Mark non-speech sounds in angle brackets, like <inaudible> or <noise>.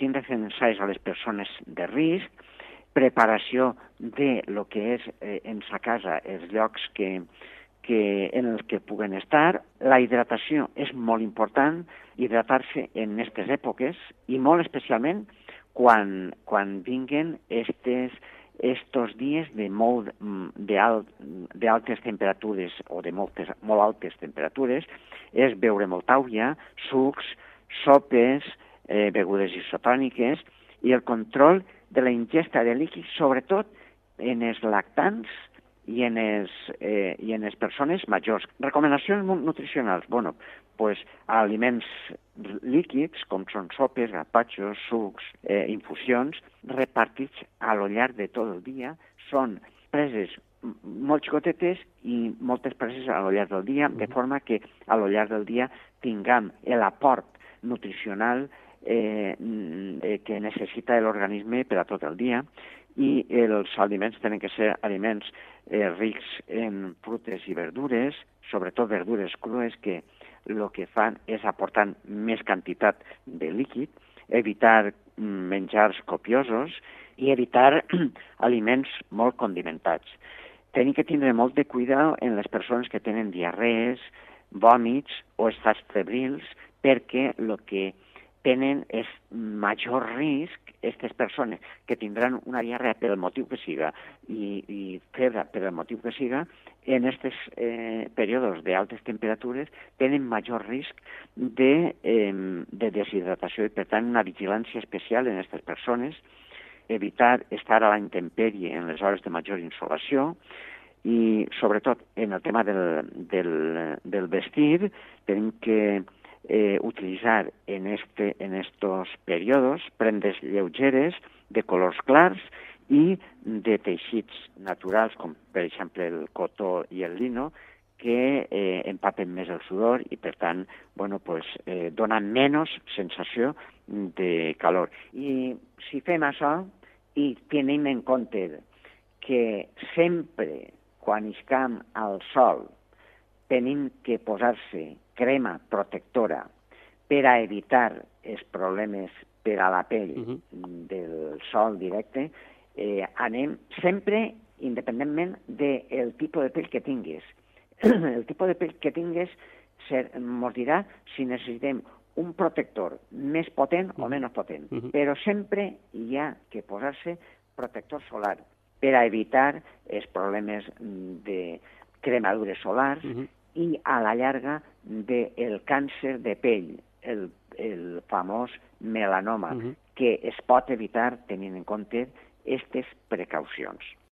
tindre ensais a les persones de risc, preparació de lo que és eh, en sa casa, els llocs que, que, en els que puguen estar. La hidratació és molt important, hidratar-se en aquestes èpoques i molt especialment quan, quan vinguen estes, estos dies de, molt, de, alt, de temperatures o de moltes, molt altes temperatures, és beure molta àuia, sucs, sopes, eh, begudes isotòniques i el control de la ingesta de líquids, sobretot en els lactants i en les, eh, i en les persones majors. Recomanacions nutricionals. Bueno, pues, aliments líquids, com són sopes, gazpachos, sucs, eh, infusions, repartits a lo llarg de tot el dia. Són preses molt xicotetes i moltes preses a lo llarg del dia, de forma que a lo llarg del dia tinguem l'aport nutricional eh, que necessita l'organisme per a tot el dia i els aliments tenen que ser aliments eh, rics en frutes i verdures, sobretot verdures crues que el que fan és aportar més quantitat de líquid, evitar menjars copiosos i evitar <clears throat> aliments molt condimentats. Tenim que tindre molt de cuidado en les persones que tenen diarrees, vòmits o estats febrils, perquè el que tenen és major risc aquestes persones que tindran una diarrea per el motiu que siga i, i febre per el motiu que siga, en aquests eh, períodes d'altes temperatures tenen major risc de, eh, de deshidratació i, per tant, una vigilància especial en aquestes persones, evitar estar a la intempèrie en les hores de major insolació, i sobretot en el tema del, del, del vestir tenim que eh, utilizar en, este, en estos periodos prendes lleugeres de colors clars i de teixits naturals, com per exemple el cotó i el lino, que eh, empapen més el sudor i, per tant, bueno, pues, eh, donen menys sensació de calor. I si fem això i tenim en compte que sempre quan iscam al sol tenim que posar-se crema protectora per a evitar els problemes per a la pell uh -huh. del sol directe, eh, anem sempre independentment del tipus de pell que tinguis. <clears throat> el tipus de pell que tingues ens dirà si necessitem un protector més potent o menys potent. Uh -huh. Però sempre hi ha que posar-se protector solar per a evitar els problemes de cremadures solars uh -huh i a la llarga del càncer de pell, el, el famós melanoma, uh -huh. que es pot evitar tenint en compte aquestes precaucions.